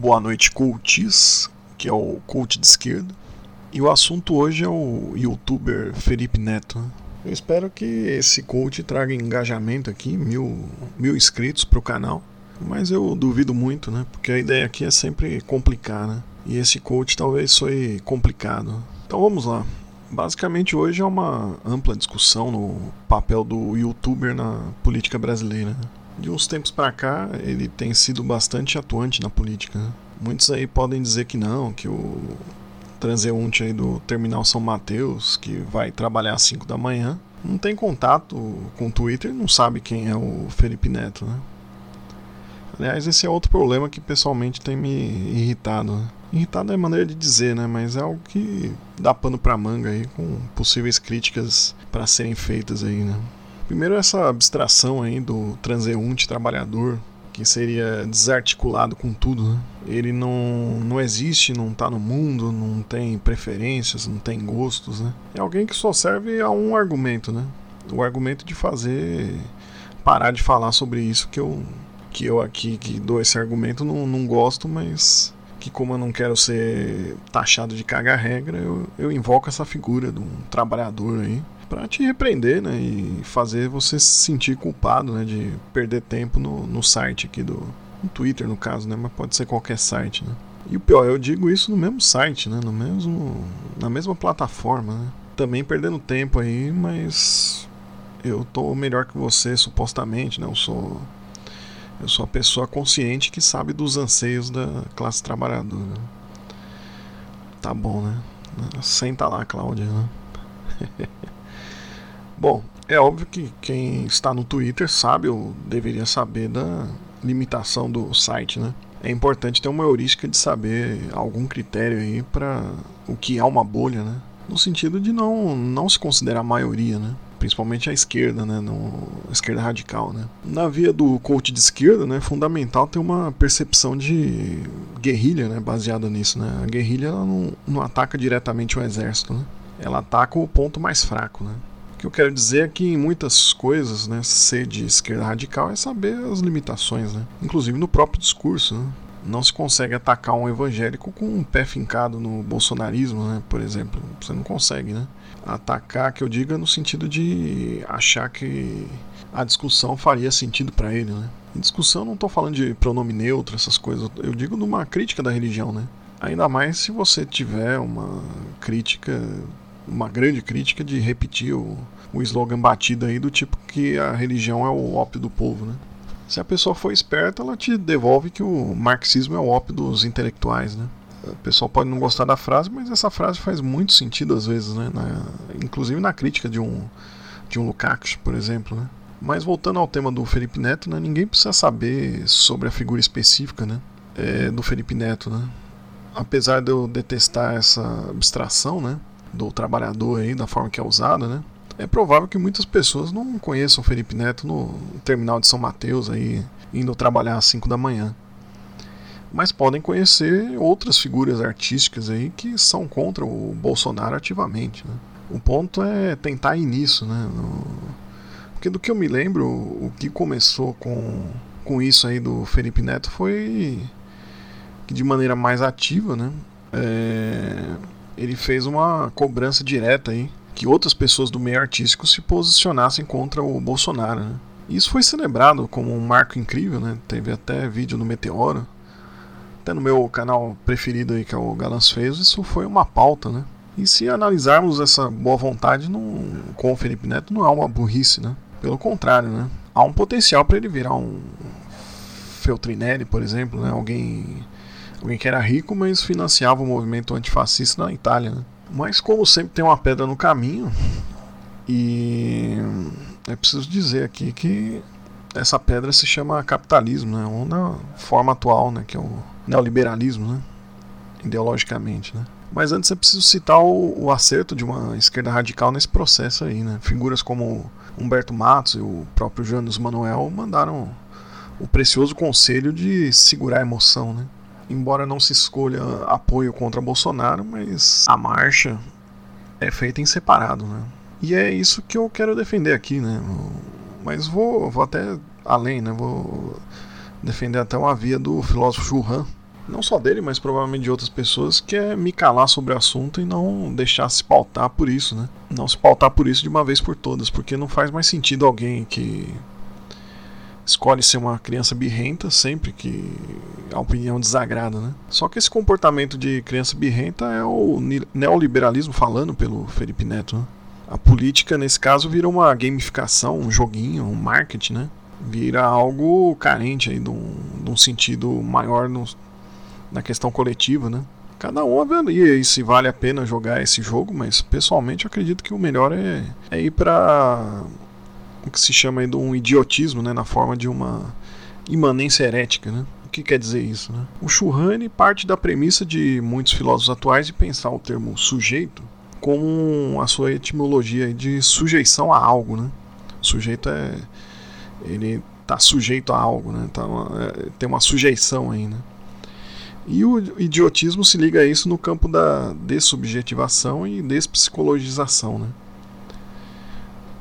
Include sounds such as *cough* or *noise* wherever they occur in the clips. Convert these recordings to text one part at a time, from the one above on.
Boa noite, coaches, que é o coach de esquerda. E o assunto hoje é o youtuber Felipe Neto. né? Eu espero que esse coach traga engajamento aqui, mil, mil inscritos para o canal. Mas eu duvido muito, né? Porque a ideia aqui é sempre complicar, né? E esse coach talvez foi complicado. Então vamos lá. Basicamente hoje é uma ampla discussão no papel do youtuber na política brasileira. De uns tempos para cá, ele tem sido bastante atuante na política. né? Muitos aí podem dizer que não, que o transeunte aí do Terminal São Mateus, que vai trabalhar às 5 da manhã, não tem contato com o Twitter não sabe quem é o Felipe Neto, né? Aliás, esse é outro problema que pessoalmente tem me irritado. Né? Irritado é maneira de dizer, né? Mas é algo que dá pano pra manga aí, com possíveis críticas para serem feitas aí, né? Primeiro essa abstração aí do transeunte trabalhador, que seria desarticulado com tudo, né? Ele não, não existe, não tá no mundo, não tem preferências, não tem gostos, né? É alguém que só serve a um argumento, né? O argumento de fazer parar de falar sobre isso que eu que eu aqui que dou esse argumento não, não gosto, mas que como eu não quero ser taxado de cagar regra, eu, eu invoco essa figura de um trabalhador aí para te repreender, né, e fazer você se sentir culpado, né, de perder tempo no, no site aqui do no Twitter no caso, né, mas pode ser qualquer site, né. E o pior, eu digo isso no mesmo site, né, no mesmo na mesma plataforma, né. Também perdendo tempo aí, mas eu tô melhor que você supostamente, né? Eu sou eu sou a pessoa consciente que sabe dos anseios da classe trabalhadora. Tá bom, né? Senta lá, Cláudia. Né? *laughs* bom, é óbvio que quem está no Twitter sabe ou deveria saber da limitação do site, né? É importante ter uma heurística de saber algum critério aí para o que é uma bolha, né? No sentido de não, não se considerar a maioria, né? principalmente a esquerda, né, no, a esquerda radical, né. Na via do coach de esquerda, né, é fundamental ter uma percepção de guerrilha, né, baseada nisso, né. A guerrilha ela não, não ataca diretamente o exército, né. Ela ataca o ponto mais fraco, né. Que eu quero dizer é que em muitas coisas, né, ser de esquerda radical é saber as limitações, né, inclusive no próprio discurso, né. Não se consegue atacar um evangélico com um pé fincado no bolsonarismo, né, por exemplo. Você não consegue, né? atacar que eu diga no sentido de achar que a discussão faria sentido para ele, né? Em discussão não estou falando de pronome neutro, essas coisas, eu digo numa crítica da religião, né? Ainda mais se você tiver uma crítica, uma grande crítica de repetir o, o slogan batido aí do tipo que a religião é o ópio do povo, né? Se a pessoa for esperta, ela te devolve que o marxismo é o ópio dos intelectuais, né? O pessoal pode não gostar da frase, mas essa frase faz muito sentido às vezes, né? Na, inclusive na crítica de um, de um Lukács, por exemplo, né? Mas voltando ao tema do Felipe Neto, né? Ninguém precisa saber sobre a figura específica, né? É, do Felipe Neto, né? Apesar de eu detestar essa abstração, né? Do trabalhador aí, da forma que é usada, né? É provável que muitas pessoas não conheçam o Felipe Neto no terminal de São Mateus aí, indo trabalhar às 5 da manhã mas podem conhecer outras figuras artísticas aí que são contra o Bolsonaro ativamente. Né? O ponto é tentar ir nisso, né? No... Porque do que eu me lembro, o que começou com, com isso aí do Felipe Neto foi que de maneira mais ativa, né? É... Ele fez uma cobrança direta aí que outras pessoas do meio artístico se posicionassem contra o Bolsonaro. Né? Isso foi celebrado como um marco incrível, né? Teve até vídeo no Meteoro até no meu canal preferido aí, que é o Galãs Feios, isso foi uma pauta, né? E se analisarmos essa boa vontade não, com o Felipe Neto, não é uma burrice, né? Pelo contrário, né? Há um potencial para ele virar um Feltrinelli, por exemplo, né? Alguém, alguém que era rico, mas financiava o movimento antifascista na Itália, né? Mas como sempre tem uma pedra no caminho, e é preciso dizer aqui que essa pedra se chama capitalismo, né? Ou na forma atual, né? Que é o neoliberalismo, né? ideologicamente. Né? Mas antes é preciso citar o, o, acerto de uma esquerda radical nesse processo aí. Né? Figuras como Humberto Matos e o próprio Janus Manuel mandaram o precioso conselho de segurar a emoção. Né? Embora não se escolha apoio contra Bolsonaro, mas a marcha é feita em separado. Né? E é isso que eu quero defender aqui. Né? Mas vou, vou até além, né? vou defender até uma via do filósofo Churran, não só dele, mas provavelmente de outras pessoas, que é me calar sobre o assunto e não deixar se pautar por isso, né? Não se pautar por isso de uma vez por todas, porque não faz mais sentido alguém que escolhe ser uma criança birrenta sempre que a opinião desagrada, né? Só que esse comportamento de criança birrenta é o neoliberalismo falando pelo Felipe Neto, né? A política, nesse caso, vira uma gamificação, um joguinho, um marketing, né? Vira algo carente aí de um, de um sentido maior no, na questão coletiva, né? Cada um avalia se vale a pena jogar esse jogo, mas pessoalmente eu acredito que o melhor é, é ir para o que se chama de um idiotismo, né? Na forma de uma imanência herética, né? O que quer dizer isso, né? O Churrani parte da premissa de muitos filósofos atuais de pensar o termo sujeito como a sua etimologia de sujeição a algo, né? O sujeito é ele está sujeito a algo, né? Tá uma, é, tem uma sujeição aí, né? E o idiotismo se liga a isso no campo da dessubjetivação e despsicologização, né?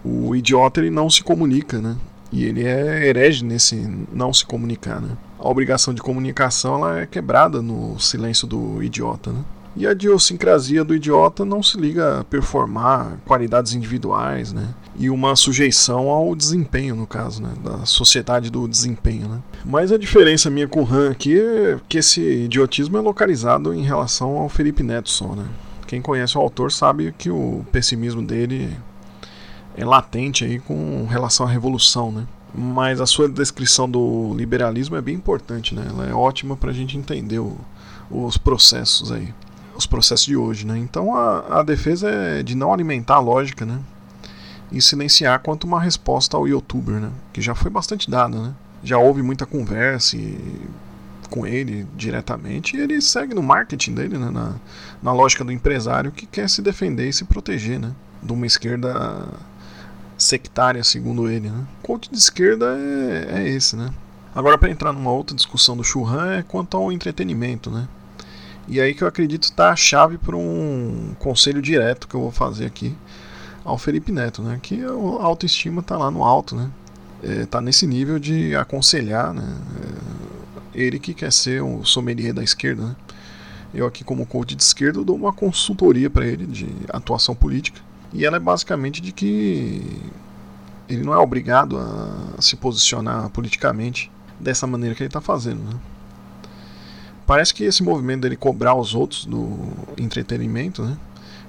O idiota ele não se comunica, né? E ele é herege nesse não se comunicar, né? A obrigação de comunicação ela é quebrada no silêncio do idiota, né? E a idiosincrasia do idiota não se liga a performar qualidades individuais, né? E uma sujeição ao desempenho, no caso, né? Da sociedade do desempenho, né? Mas a diferença minha com o Han aqui é que esse idiotismo é localizado em relação ao Felipe Neto né? Quem conhece o autor sabe que o pessimismo dele é latente aí com relação à revolução, né? Mas a sua descrição do liberalismo é bem importante, né? Ela é ótima para a gente entender o, os processos aí os processos de hoje, né? Então a, a defesa é de não alimentar a lógica, né? E silenciar quanto uma resposta ao youtuber, né? Que já foi bastante dada, né? Já houve muita conversa e, com ele diretamente e ele segue no marketing dele, né? Na, na lógica do empresário que quer se defender e se proteger, né? De uma esquerda sectária, segundo ele, né? O coach de esquerda é, é esse, né? Agora, para entrar numa outra discussão do Churran, é quanto ao entretenimento, né? E aí que eu acredito está a chave para um conselho direto que eu vou fazer aqui ao Felipe Neto, né? Que a autoestima está lá no alto, né? É, tá nesse nível de aconselhar, né? É, ele que quer ser o sommelier da esquerda, né? Eu aqui como coach de esquerda dou uma consultoria para ele de atuação política e ela é basicamente de que ele não é obrigado a se posicionar politicamente dessa maneira que ele está fazendo, né? parece que esse movimento dele cobrar os outros do entretenimento, né?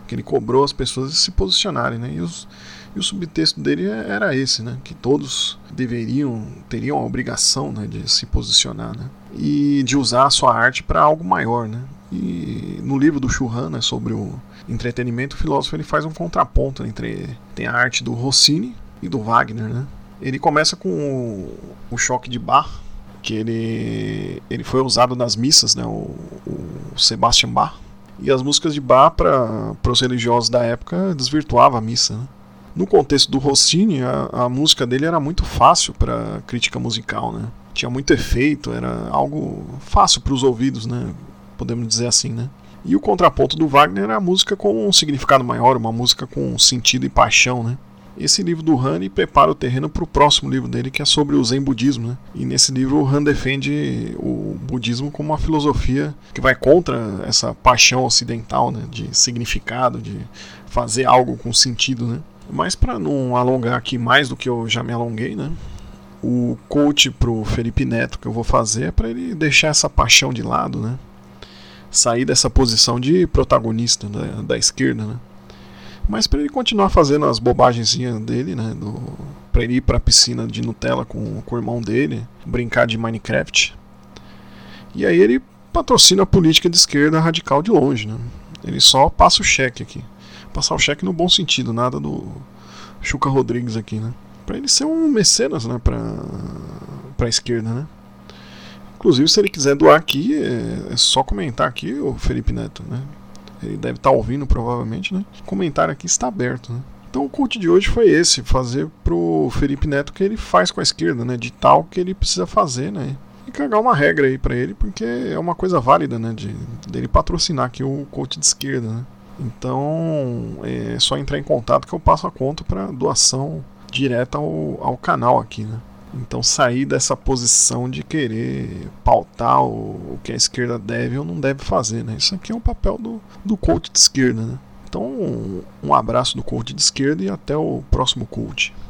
Que ele cobrou as pessoas se posicionarem, né? E, os, e o subtexto dele era esse, né? Que todos deveriam, teriam a obrigação né, de se posicionar, né? E de usar a sua arte para algo maior, né? E no livro do Churran, né, sobre o entretenimento, o filósofo ele faz um contraponto entre tem a arte do Rossini e do Wagner, né? Ele começa com o, o choque de Bach, que ele, ele foi usado nas missas, né, o, o Sebastian Bach. E as músicas de Bach, para os religiosos da época, desvirtuava a missa. Né? No contexto do Rossini, a, a música dele era muito fácil para crítica musical. Né? Tinha muito efeito, era algo fácil para os ouvidos, né? podemos dizer assim. Né? E o contraponto do Wagner era a música com um significado maior, uma música com sentido e paixão. Né? Esse livro do Han prepara o terreno para o próximo livro dele, que é sobre o Zen budismo. Né? E nesse livro o Han defende o budismo como uma filosofia que vai contra essa paixão ocidental né? de significado, de fazer algo com sentido. Né? Mas para não alongar aqui mais do que eu já me alonguei, né? o coach para o Felipe Neto que eu vou fazer é para ele deixar essa paixão de lado, né? Sair dessa posição de protagonista da, da esquerda. Né? Mas para ele continuar fazendo as bobagenzinhas dele, né? Do, pra ele ir pra piscina de Nutella com, com o irmão dele, brincar de Minecraft. E aí ele patrocina a política de esquerda radical de longe, né? Ele só passa o cheque aqui. Passar o cheque no bom sentido, nada do Chuca Rodrigues aqui, né? Pra ele ser um mecenas, né? Pra, pra esquerda, né? Inclusive, se ele quiser doar aqui, é, é só comentar aqui, o Felipe Neto, né? Ele deve estar tá ouvindo provavelmente, né? O comentário aqui está aberto, né? Então o culto de hoje foi esse, fazer pro Felipe Neto o que ele faz com a esquerda, né? De tal que ele precisa fazer, né? E cagar uma regra aí para ele, porque é uma coisa válida, né? De dele patrocinar aqui o coach de esquerda, né? Então é só entrar em contato que eu passo a conta para doação direta ao, ao canal aqui, né? Então sair dessa posição de querer pautar o, o que a esquerda deve ou não deve fazer, né? Isso aqui é um papel do, do coach de esquerda, né? Então um abraço do coach de esquerda e até o próximo coach.